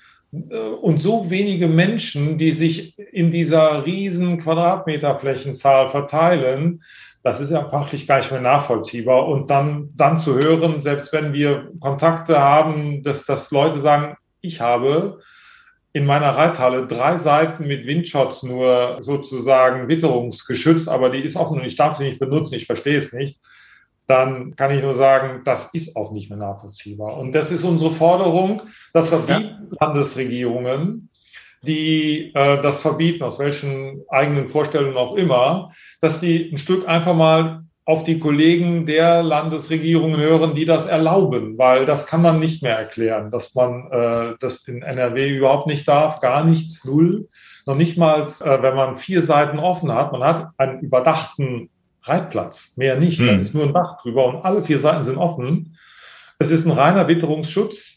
äh, und so wenige Menschen, die sich in dieser riesen Quadratmeterflächenzahl verteilen, das ist ja fachlich gar nicht mehr nachvollziehbar. Und dann, dann zu hören, selbst wenn wir Kontakte haben, dass, dass Leute sagen, ich habe in meiner Reithalle drei Seiten mit Windschutz nur sozusagen witterungsgeschützt, aber die ist offen und ich darf sie nicht benutzen, ich verstehe es nicht, dann kann ich nur sagen, das ist auch nicht mehr nachvollziehbar. Und das ist unsere Forderung, dass wir ja. die Landesregierungen die äh, das verbieten, aus welchen eigenen Vorstellungen auch immer, dass die ein Stück einfach mal auf die Kollegen der Landesregierungen hören, die das erlauben, weil das kann man nicht mehr erklären, dass man äh, das in NRW überhaupt nicht darf, gar nichts, null. Noch nicht mal, äh, wenn man vier Seiten offen hat, man hat einen überdachten Reitplatz, mehr nicht, hm. da ist nur ein Dach drüber und alle vier Seiten sind offen. Es ist ein reiner Witterungsschutz,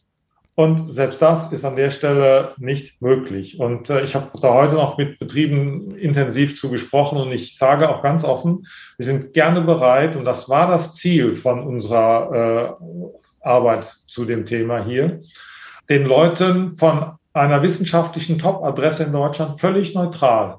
und selbst das ist an der Stelle nicht möglich. Und äh, ich habe da heute noch mit Betrieben intensiv zu gesprochen und ich sage auch ganz offen, wir sind gerne bereit, und das war das Ziel von unserer äh, Arbeit zu dem Thema hier, den Leuten von einer wissenschaftlichen Top-Adresse in Deutschland völlig neutral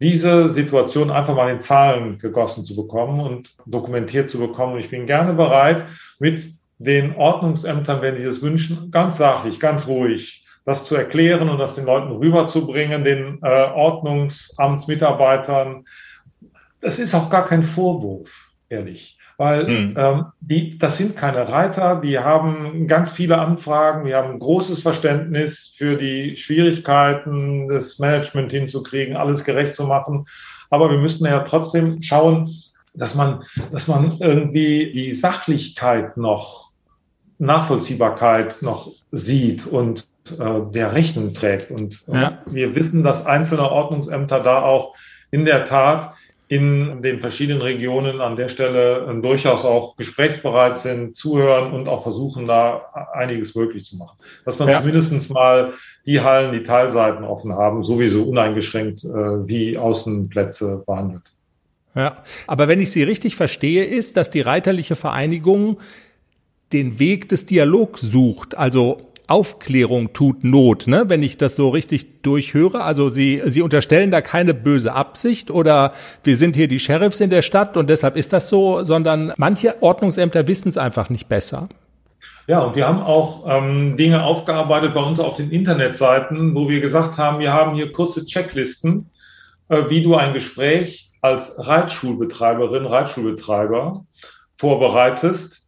diese Situation einfach mal in Zahlen gegossen zu bekommen und dokumentiert zu bekommen. Und ich bin gerne bereit, mit den Ordnungsämtern, wenn die das wünschen, ganz sachlich, ganz ruhig, das zu erklären und das den Leuten rüberzubringen, den äh, Ordnungsamtsmitarbeitern. Das ist auch gar kein Vorwurf, ehrlich. Weil hm. ähm, die, das sind keine Reiter, die haben ganz viele Anfragen, die haben ein großes Verständnis für die Schwierigkeiten, das Management hinzukriegen, alles gerecht zu machen. Aber wir müssen ja trotzdem schauen, dass man, dass man irgendwie die Sachlichkeit noch Nachvollziehbarkeit noch sieht und äh, der Rechnung trägt. Und äh, ja. wir wissen, dass einzelne Ordnungsämter da auch in der Tat in den verschiedenen Regionen an der Stelle äh, durchaus auch gesprächsbereit sind, zuhören und auch versuchen, da einiges möglich zu machen. Dass man ja. zumindest mal die Hallen, die Teilseiten offen haben, sowieso uneingeschränkt äh, wie Außenplätze behandelt. Ja, aber wenn ich Sie richtig verstehe, ist, dass die Reiterliche Vereinigung den Weg des Dialogs sucht. Also Aufklärung tut Not, ne? wenn ich das so richtig durchhöre. Also Sie, Sie unterstellen da keine böse Absicht oder wir sind hier die Sheriffs in der Stadt und deshalb ist das so, sondern manche Ordnungsämter wissen es einfach nicht besser. Ja, und wir haben auch ähm, Dinge aufgearbeitet bei uns auf den Internetseiten, wo wir gesagt haben, wir haben hier kurze Checklisten, äh, wie du ein Gespräch als Reitschulbetreiberin, Reitschulbetreiber vorbereitest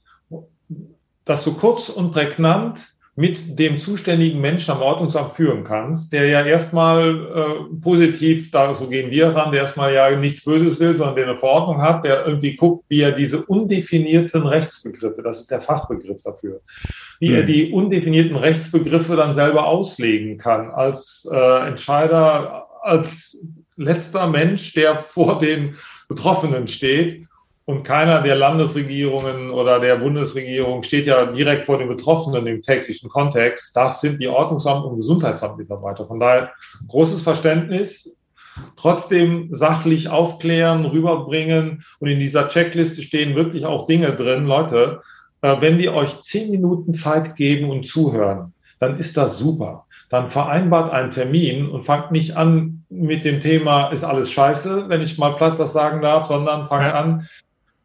das so kurz und prägnant mit dem zuständigen Menschen am Ordnungsamt führen kannst, der ja erstmal äh, positiv, da so gehen wir ran, der erstmal ja nichts Böses will, sondern der eine Verordnung hat, der irgendwie guckt, wie er diese undefinierten Rechtsbegriffe, das ist der Fachbegriff dafür, wie mhm. er die undefinierten Rechtsbegriffe dann selber auslegen kann als äh, Entscheider, als letzter Mensch, der vor den Betroffenen steht und keiner der Landesregierungen oder der Bundesregierung steht ja direkt vor den Betroffenen im täglichen Kontext. Das sind die Ordnungsamt- und Gesundheitsamtmitarbeiter. Von daher großes Verständnis, trotzdem sachlich aufklären, rüberbringen. Und in dieser Checkliste stehen wirklich auch Dinge drin. Leute, äh, wenn die euch zehn Minuten Zeit geben und zuhören, dann ist das super. Dann vereinbart einen Termin und fangt nicht an mit dem Thema, ist alles scheiße, wenn ich mal platt das sagen darf, sondern fangt ja. an,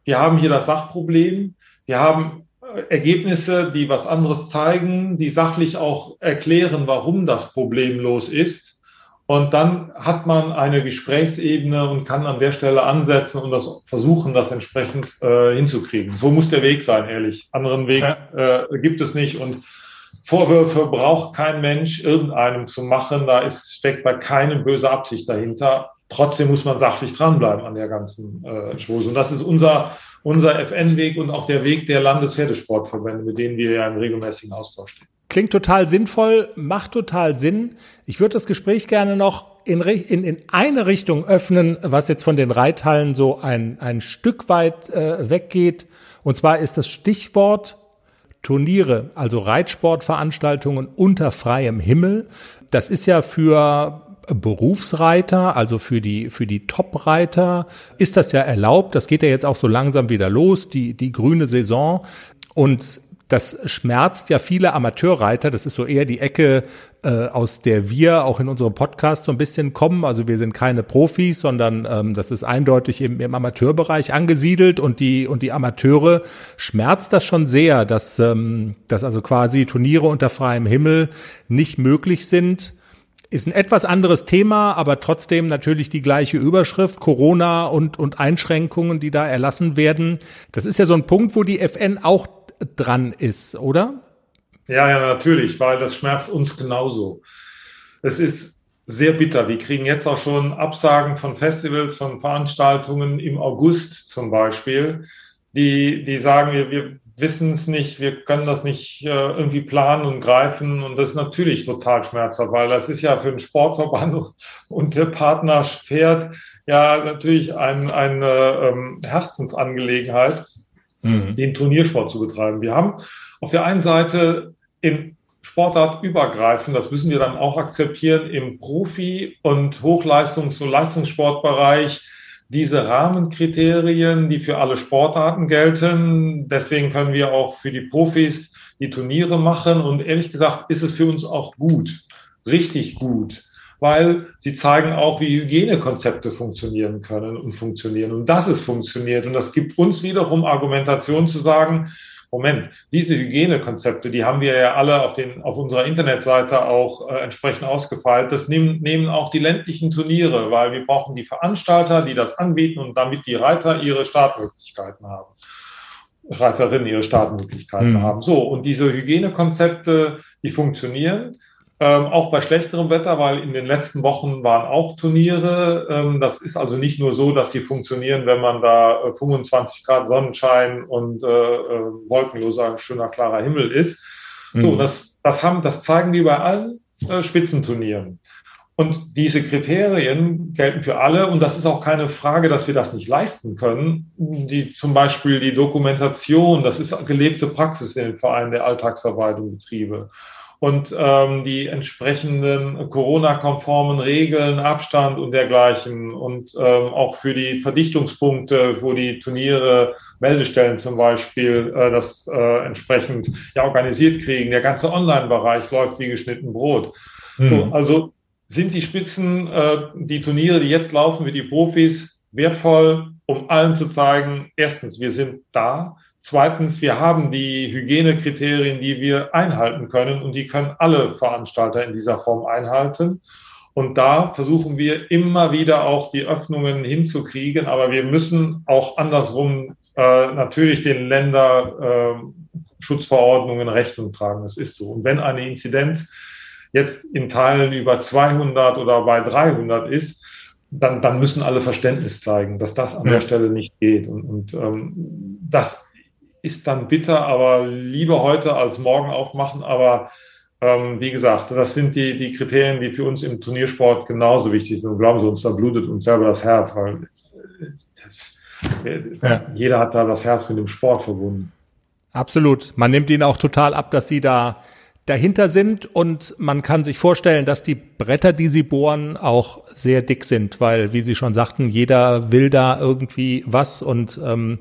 wir haben hier das Sachproblem. Wir haben äh, Ergebnisse, die was anderes zeigen, die sachlich auch erklären, warum das problemlos ist. Und dann hat man eine Gesprächsebene und kann an der Stelle ansetzen und das versuchen, das entsprechend äh, hinzukriegen. So muss der Weg sein, ehrlich. Anderen Weg ja. äh, gibt es nicht. Und Vorwürfe braucht kein Mensch irgendeinem zu machen. Da ist, steckt bei keinem böse Absicht dahinter. Trotzdem muss man sachlich dranbleiben an der ganzen äh, Chose. Und das ist unser, unser FN-Weg und auch der Weg der Landespferdesportverbände, mit denen wir ja im regelmäßigen Austausch stehen. Klingt total sinnvoll, macht total Sinn. Ich würde das Gespräch gerne noch in, in, in eine Richtung öffnen, was jetzt von den Reithallen so ein, ein Stück weit äh, weggeht. Und zwar ist das Stichwort Turniere, also Reitsportveranstaltungen unter freiem Himmel. Das ist ja für Berufsreiter, also für die, für die Top-Reiter, ist das ja erlaubt. Das geht ja jetzt auch so langsam wieder los, die, die grüne Saison. Und das schmerzt ja viele Amateurreiter. Das ist so eher die Ecke, äh, aus der wir auch in unserem Podcast so ein bisschen kommen. Also wir sind keine Profis, sondern ähm, das ist eindeutig im, im Amateurbereich angesiedelt und die und die Amateure schmerzt das schon sehr, dass, ähm, dass also quasi Turniere unter freiem Himmel nicht möglich sind. Ist ein etwas anderes Thema, aber trotzdem natürlich die gleiche Überschrift, Corona und, und Einschränkungen, die da erlassen werden. Das ist ja so ein Punkt, wo die FN auch dran ist, oder? Ja, ja, natürlich, weil das schmerzt uns genauso. Es ist sehr bitter. Wir kriegen jetzt auch schon Absagen von Festivals, von Veranstaltungen im August zum Beispiel, die, die sagen, wir, wir wissen es nicht, wir können das nicht äh, irgendwie planen und greifen. Und das ist natürlich total schmerzhaft, weil das ist ja für den Sportverband und der Partner Pferd ja natürlich ein, eine ähm, Herzensangelegenheit, mhm. den Turniersport zu betreiben. Wir haben auf der einen Seite im Sportart übergreifend, das müssen wir dann auch akzeptieren, im Profi- und Hochleistungs- und Leistungssportbereich diese Rahmenkriterien, die für alle Sportarten gelten. Deswegen können wir auch für die Profis die Turniere machen. Und ehrlich gesagt ist es für uns auch gut, richtig gut, weil sie zeigen auch, wie Hygienekonzepte funktionieren können und funktionieren und dass es funktioniert. Und das gibt uns wiederum Argumentation zu sagen, Moment, diese Hygienekonzepte, die haben wir ja alle auf, den, auf unserer Internetseite auch äh, entsprechend ausgefeilt. Das nehmen, nehmen auch die ländlichen Turniere, weil wir brauchen die Veranstalter, die das anbieten und damit die Reiter ihre Startmöglichkeiten haben. Reiterinnen ihre Startmöglichkeiten mhm. haben. So, und diese Hygienekonzepte, die funktionieren. Ähm, auch bei schlechterem Wetter, weil in den letzten Wochen waren auch Turniere. Ähm, das ist also nicht nur so, dass sie funktionieren, wenn man da äh, 25 Grad Sonnenschein und äh, äh, wolkenloser, schöner, klarer Himmel ist. Mhm. So, das, das haben, das zeigen die bei allen äh, Spitzenturnieren. Und diese Kriterien gelten für alle. Und das ist auch keine Frage, dass wir das nicht leisten können. Die, zum Beispiel die Dokumentation, das ist gelebte Praxis in den Vereinen der Alltagsarbeit Betriebe und ähm, die entsprechenden Corona-konformen Regeln, Abstand und dergleichen und ähm, auch für die Verdichtungspunkte, wo die Turniere Meldestellen zum Beispiel äh, das äh, entsprechend ja organisiert kriegen. Der ganze Online-Bereich läuft wie geschnitten Brot. Mhm. So, also sind die Spitzen, äh, die Turniere, die jetzt laufen, wie die Profis, wertvoll, um allen zu zeigen, erstens, wir sind da, Zweitens, wir haben die Hygienekriterien, die wir einhalten können und die können alle Veranstalter in dieser Form einhalten. Und da versuchen wir immer wieder auch die Öffnungen hinzukriegen, aber wir müssen auch andersrum äh, natürlich den Länderschutzverordnungen äh, Rechnung tragen. Das ist so. Und wenn eine Inzidenz jetzt in Teilen über 200 oder bei 300 ist, dann, dann müssen alle Verständnis zeigen, dass das an ja. der Stelle nicht geht. Und, und ähm, das ist dann bitter, aber lieber heute als morgen aufmachen. Aber ähm, wie gesagt, das sind die, die Kriterien, die für uns im Turniersport genauso wichtig sind. Und glauben Sie uns, da blutet uns selber das Herz, weil äh, das, äh, ja. jeder hat da das Herz mit dem Sport verbunden. Absolut. Man nimmt ihnen auch total ab, dass sie da dahinter sind und man kann sich vorstellen, dass die Bretter, die sie bohren, auch sehr dick sind, weil, wie Sie schon sagten, jeder will da irgendwie was und ähm,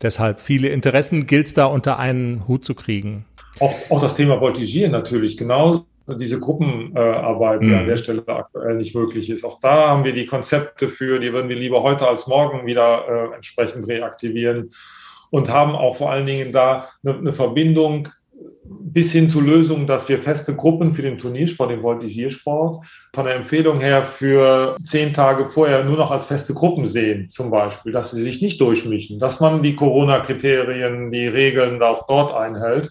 deshalb viele Interessen gilt es da unter einen Hut zu kriegen. Auch, auch das Thema Voltigieren natürlich, genau diese Gruppenarbeit, äh, die mhm. an der Stelle aktuell nicht möglich ist. Auch da haben wir die Konzepte für, die würden wir lieber heute als morgen wieder äh, entsprechend reaktivieren und haben auch vor allen Dingen da eine, eine Verbindung bis hin zu Lösungen, dass wir feste Gruppen für den Turniersport, den Voltigiersport, von der Empfehlung her für zehn Tage vorher nur noch als feste Gruppen sehen, zum Beispiel, dass sie sich nicht durchmischen, dass man die Corona-Kriterien, die Regeln auch dort einhält.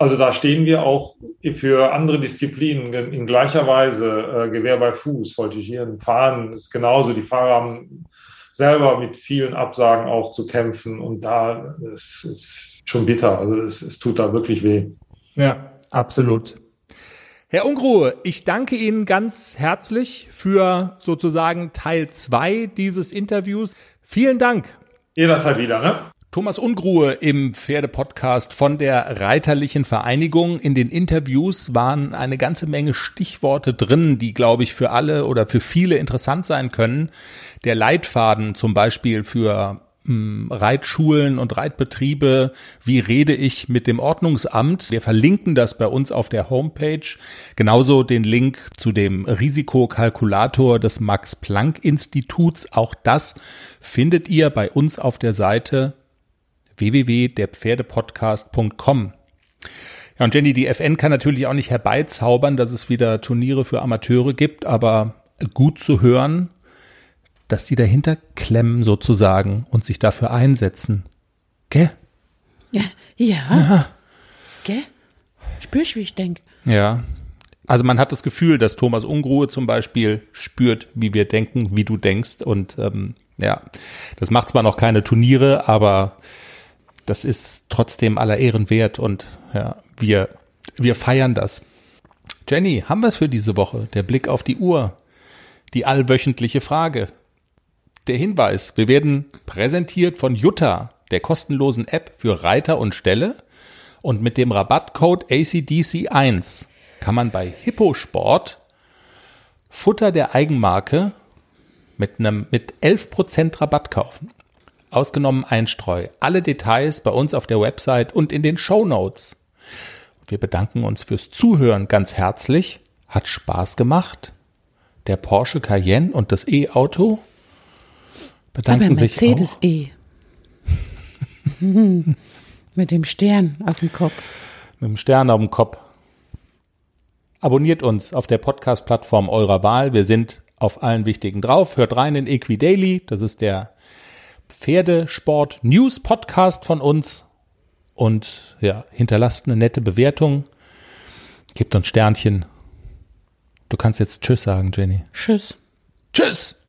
Also da stehen wir auch für andere Disziplinen in gleicher Weise, äh, Gewehr bei Fuß, Voltigieren, Fahren ist genauso. Die Fahrer haben selber mit vielen Absagen auch zu kämpfen und da ist es schon bitter. Also es, es tut da wirklich weh. Ja, absolut. Herr Unruhe, ich danke Ihnen ganz herzlich für sozusagen Teil zwei dieses Interviews. Vielen Dank. Jederzeit wieder, ne? Thomas Ungruhe im Pferdepodcast von der Reiterlichen Vereinigung. In den Interviews waren eine ganze Menge Stichworte drin, die, glaube ich, für alle oder für viele interessant sein können. Der Leitfaden zum Beispiel für Reitschulen und Reitbetriebe, wie rede ich mit dem Ordnungsamt. Wir verlinken das bei uns auf der Homepage. Genauso den Link zu dem Risikokalkulator des Max Planck Instituts. Auch das findet ihr bei uns auf der Seite www.derpferdepodcast.com. Ja, und Jenny, die FN kann natürlich auch nicht herbeizaubern, dass es wieder Turniere für Amateure gibt, aber gut zu hören, dass die dahinter klemmen sozusagen und sich dafür einsetzen. Gell? Ja. ja. ja. Gell? Spürst, wie ich denke. Ja. Also man hat das Gefühl, dass Thomas Unruhe zum Beispiel spürt, wie wir denken, wie du denkst. Und ähm, ja, das macht zwar noch keine Turniere, aber das ist trotzdem aller Ehren wert und ja, wir, wir feiern das. Jenny, haben wir es für diese Woche? Der Blick auf die Uhr. Die allwöchentliche Frage der Hinweis, wir werden präsentiert von Jutta, der kostenlosen App für Reiter und Ställe. Und mit dem Rabattcode ACDC1 kann man bei Hipposport Futter der Eigenmarke mit einem mit 11% Rabatt kaufen. Ausgenommen Einstreu. Alle Details bei uns auf der Website und in den Show Notes. Wir bedanken uns fürs Zuhören ganz herzlich. Hat Spaß gemacht. Der Porsche Cayenne und das E-Auto bedanken Aber sich Mercedes auch. E. Mit dem Stern auf dem Kopf. Mit dem Stern auf dem Kopf. Abonniert uns auf der Podcast-Plattform eurer Wahl. Wir sind auf allen wichtigen drauf. Hört rein in Equidaily. Das ist der Pferdesport News Podcast von uns. Und ja, hinterlasst eine nette Bewertung. Gebt uns Sternchen. Du kannst jetzt Tschüss sagen, Jenny. Tschüss. Tschüss.